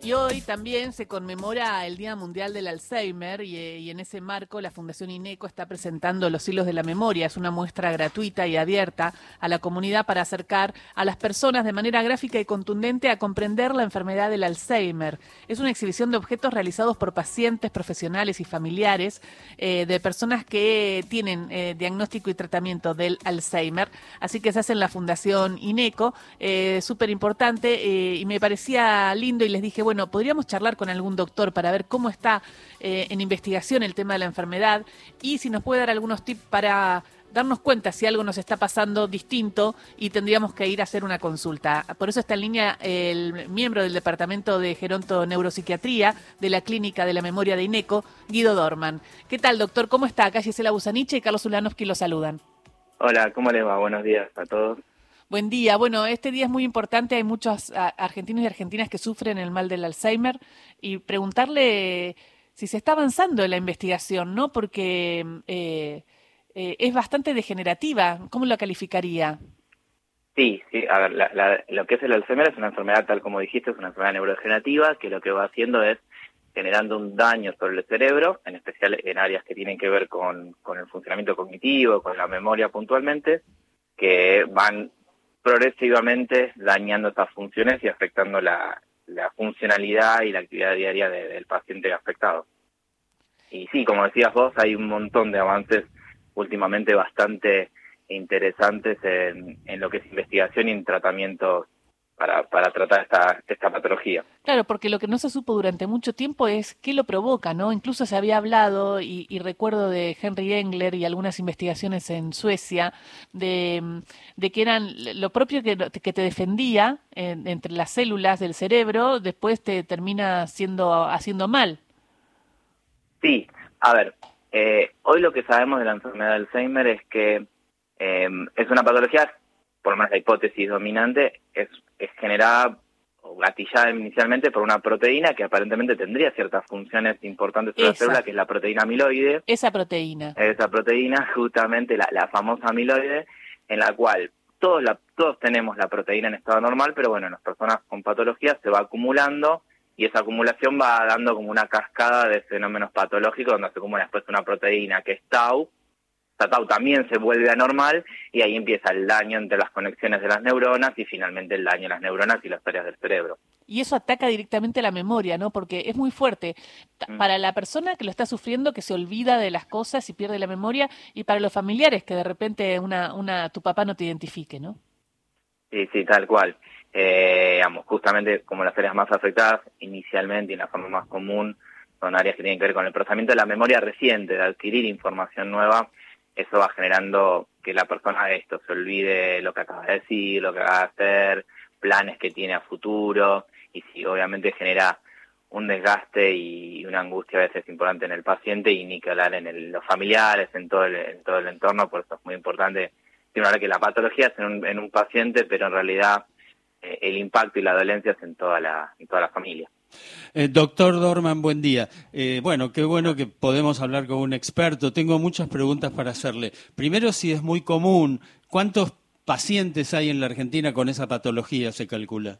Y hoy también se conmemora el Día Mundial del Alzheimer y, eh, y, en ese marco la Fundación INECO está presentando Los Hilos de la Memoria. Es una muestra gratuita y abierta a la comunidad para acercar a las personas de manera gráfica y contundente a comprender la enfermedad del Alzheimer. Es una exhibición de objetos realizados por pacientes, profesionales y familiares eh, de personas que tienen eh, diagnóstico y tratamiento del Alzheimer. Así que se hace en la Fundación INECO, eh, súper importante y me parecía lindo y les dije, bueno, podríamos charlar con algún doctor para ver cómo está eh, en investigación el tema de la enfermedad y si nos puede dar algunos tips para darnos cuenta si algo nos está pasando distinto y tendríamos que ir a hacer una consulta. Por eso está en línea el miembro del Departamento de Geronto Neuropsiquiatría de la Clínica de la Memoria de INECO, Guido Dorman. ¿Qué tal, doctor? ¿Cómo está? Acá Gisela Busaniche y Carlos Ulanovsky lo saludan. Hola, ¿cómo les va? Buenos días a todos. Buen día. Bueno, este día es muy importante. Hay muchos argentinos y argentinas que sufren el mal del Alzheimer y preguntarle si se está avanzando en la investigación, ¿no? Porque eh, eh, es bastante degenerativa. ¿Cómo lo calificaría? Sí, sí. A ver, lo que es el Alzheimer es una enfermedad, tal como dijiste, es una enfermedad neurodegenerativa que lo que va haciendo es generando un daño sobre el cerebro, en especial en áreas que tienen que ver con, con el funcionamiento cognitivo, con la memoria puntualmente, que van progresivamente dañando estas funciones y afectando la, funcionalidad y la actividad diaria del paciente afectado. Y sí, como decías vos, hay un montón de avances últimamente bastante interesantes en, en lo que es investigación y en tratamientos para, para tratar esta, esta patología. Claro, porque lo que no se supo durante mucho tiempo es qué lo provoca, ¿no? Incluso se había hablado, y, recuerdo de Henry Engler y algunas investigaciones en Suecia, de, de que eran lo propio que, que te defendía entre las células del cerebro, después te termina siendo, haciendo mal. Sí, a ver, eh, hoy lo que sabemos de la enfermedad de Alzheimer es que eh, es una patología por lo menos la hipótesis dominante, es, es generada o gatillada inicialmente por una proteína que aparentemente tendría ciertas funciones importantes en la célula, que es la proteína amiloide. Esa proteína. Esa proteína, justamente la, la famosa amiloide, en la cual todos, la, todos tenemos la proteína en estado normal, pero bueno, en las personas con patologías se va acumulando y esa acumulación va dando como una cascada de fenómenos patológicos donde se acumula después una proteína que es tau, Tau también se vuelve anormal y ahí empieza el daño entre las conexiones de las neuronas y finalmente el daño en las neuronas y las áreas del cerebro. Y eso ataca directamente la memoria, ¿no? Porque es muy fuerte mm. para la persona que lo está sufriendo, que se olvida de las cosas y pierde la memoria, y para los familiares que de repente una, una, tu papá no te identifique, ¿no? Sí, sí, tal cual. Eh, digamos, justamente como las áreas más afectadas inicialmente y en la forma más común son áreas que tienen que ver con el procesamiento de la memoria reciente, de adquirir información nueva eso va generando que la persona esto se olvide lo que acaba de decir, lo que acaba de hacer, planes que tiene a futuro, y si obviamente genera un desgaste y una angustia a veces importante en el paciente y ni que hablar en los familiares, en todo el, en todo el entorno, por eso es muy importante que la patología es en un, en un paciente, pero en realidad eh, el impacto y la dolencia es en toda la, en toda la familia. Eh, doctor Dorman, buen día. Eh, bueno, qué bueno que podemos hablar con un experto. Tengo muchas preguntas para hacerle. Primero, si es muy común, ¿cuántos pacientes hay en la Argentina con esa patología, se calcula?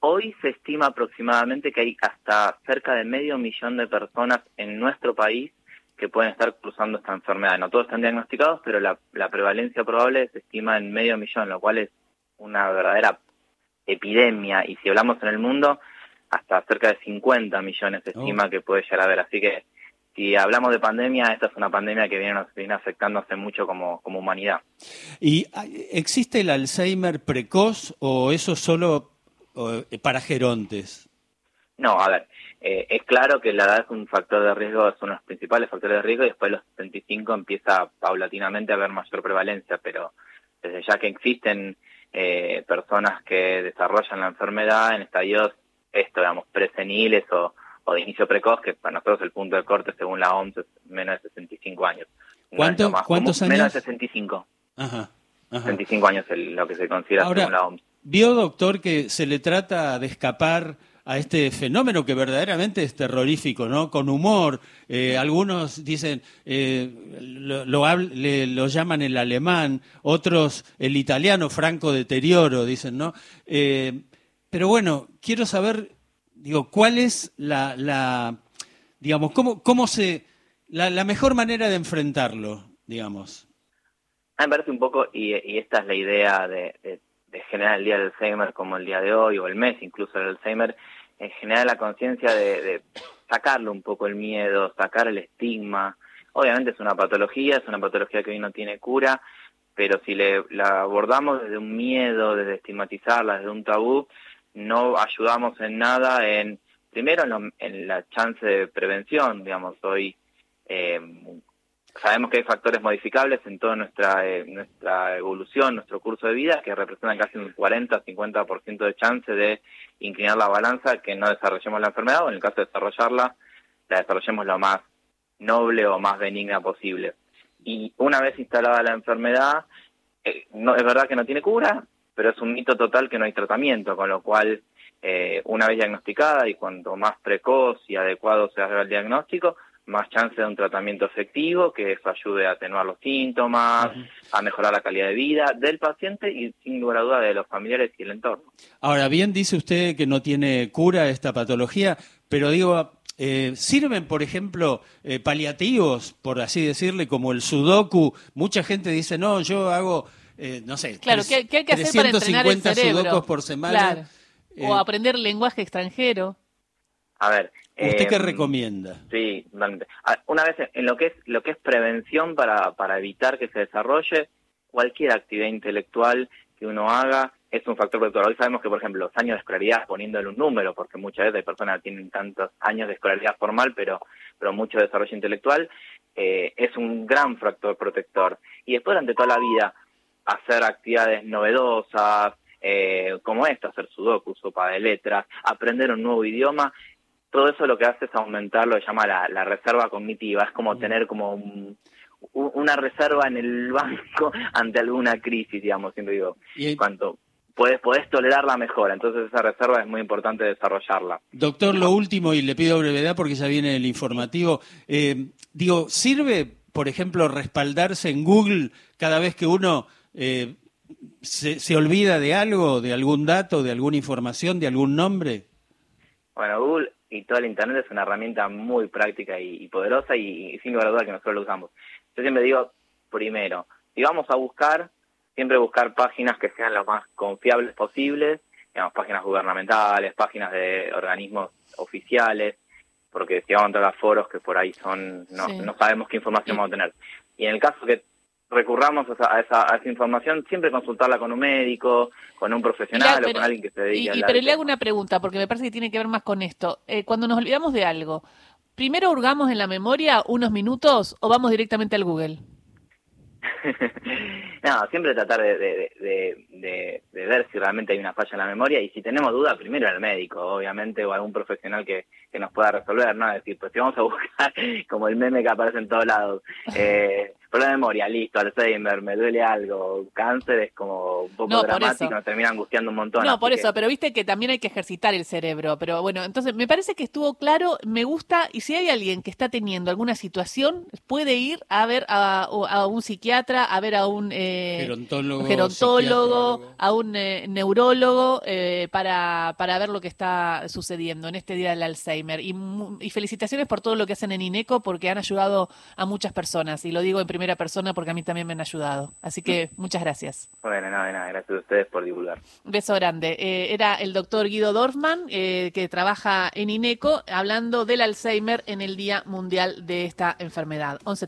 Hoy se estima aproximadamente que hay hasta cerca de medio millón de personas en nuestro país que pueden estar cruzando esta enfermedad. No todos están diagnosticados, pero la, la prevalencia probable se estima en medio millón, lo cual es una verdadera epidemia. Y si hablamos en el mundo, hasta cerca de 50 millones se estima oh. que puede llegar a haber. Así que si hablamos de pandemia, esta es una pandemia que viene, nos viene afectando hace mucho como, como humanidad. ¿Y existe el Alzheimer precoz o eso solo eh, para gerontes? No, a ver, eh, es claro que la edad es un factor de riesgo, son los principales factores de riesgo y después de los 75 empieza paulatinamente a haber mayor prevalencia, pero desde ya que existen eh, personas que desarrollan la enfermedad en estadios esto, digamos, preseniles o, o de inicio precoz, que para nosotros el punto de corte según la OMS es menos de 65 años. ¿Cuánto, ¿Cuántos años? Menos de 65. Ajá. 65 años es lo que se considera según la OMS. ¿Vio, doctor, que se le trata de escapar a este fenómeno que verdaderamente es terrorífico, ¿no? Con humor. Eh, algunos dicen, eh, lo, lo, llaman el alemán, otros el italiano, franco deterioro, dicen, ¿no? Eh, pero bueno, quiero saber digo, ¿cuál es la, la digamos, cómo, cómo se, la, la, mejor manera de enfrentarlo, digamos? A me parece un poco, y, y esta es la idea de, de, de, generar el Día del Alzheimer como el día de hoy, o el mes incluso del Alzheimer, en generar la conciencia de, de sacarle un poco el miedo, sacar el estigma. Obviamente es una patología, es una patología que hoy no tiene cura, pero si le, la abordamos desde un miedo, desde estigmatizarla, desde un tabú, no ayudamos en nada en, primero en, lo, en la chance de prevención, digamos, hoy eh, sabemos que hay factores modificables en toda nuestra, eh, nuestra evolución, nuestro curso de vida, que representan casi un 40-50% de chance de inclinar la balanza, que no desarrollemos la enfermedad, o en el caso de desarrollarla, la desarrollemos lo más noble o más benigna posible. Y una vez instalada la enfermedad, eh, no, es verdad que no tiene cura, pero es un mito total que no hay tratamiento, con lo cual eh, una vez diagnosticada y cuanto más precoz y adecuado sea el diagnóstico, más chance de un tratamiento efectivo que eso ayude a atenuar los síntomas, a mejorar la calidad de vida del paciente y sin lugar a duda de los familiares y el entorno. Ahora, bien dice usted que no tiene cura esta patología, pero digo, eh, ¿Sirven, por ejemplo, eh, paliativos, por así decirle, como el sudoku? Mucha gente dice, no, yo hago eh, no sé, claro, ¿qué, qué hay que hacer para entrenar el cerebro? sudokus por semana. Claro. O eh, aprender lenguaje extranjero. A ver. ¿Usted eh, qué recomienda? Sí, una vez en lo que es lo que es prevención para, para evitar que se desarrolle cualquier actividad intelectual que uno haga es un factor protector. Hoy sabemos que, por ejemplo, los años de escolaridad, poniéndole un número, porque muchas veces hay personas que tienen tantos años de escolaridad formal, pero, pero mucho desarrollo intelectual, eh, es un gran factor protector. Y después, durante toda la vida, hacer actividades novedosas, eh, como esto, hacer sudoku, sopa de letras, aprender un nuevo idioma, todo eso lo que hace es aumentar lo que llama la, la reserva cognitiva, es como mm. tener como un, una reserva en el banco ante alguna crisis, digamos, siempre digo, ¿Y cuanto puedes, podés tolerar la mejora, entonces esa reserva es muy importante desarrollarla. Doctor, lo último, y le pido brevedad porque ya viene el informativo, eh, digo, ¿sirve, por ejemplo, respaldarse en Google cada vez que uno eh, se, se, olvida de algo, de algún dato, de alguna información, de algún nombre? Bueno, Google y todo el Internet es una herramienta muy práctica y, y poderosa y, y, sin lugar a duda que nosotros lo usamos. Yo siempre digo, primero, si vamos a buscar, siempre buscar páginas que sean lo más confiables posibles, digamos, páginas gubernamentales, páginas de organismos oficiales, porque si vamos a entrar a foros que por ahí son, no, sí. no sabemos qué información vamos a tener. Y en el caso que recurramos a esa, a esa, a esa, información, siempre consultarla con un médico, con un profesional o con alguien que se dedique y, a Pero le hago una pregunta, porque me parece que tiene que ver más con esto. Eh, cuando nos olvidamos de algo, ¿primero hurgamos en la memoria unos minutos o vamos directamente al Google? no, siempre tratar de, de, de, de, ver si realmente hay una falla en la memoria y si tenemos duda, primero al médico, obviamente, o algún profesional que, que nos pueda resolver, ¿no? Es decir, pues si vamos a buscar, como el meme que aparece en todos lados, eh, problema de memoria, listo, Alzheimer, me duele algo, cáncer es como un poco no, dramático, nos termina angustiando un montón. No, por eso, que... pero viste que también hay que ejercitar el cerebro, pero bueno, entonces me parece que estuvo claro, me gusta, y si hay alguien que está teniendo alguna situación, puede ir a ver a, a un psiquiatra, a ver a un eh, gerontólogo, gerontólogo a un eh, neurólogo, eh, para, para ver lo que está sucediendo en este día del Alzheimer. Y, y felicitaciones por todo lo que hacen en INECO, porque han ayudado a muchas personas, y lo digo en primera persona porque a mí también me han ayudado. Así que muchas gracias. Bueno, nada, nada, gracias a ustedes por divulgar. Un beso grande. Eh, era el doctor Guido Dorfman, eh, que trabaja en INECO, hablando del Alzheimer en el Día Mundial de esta enfermedad. 11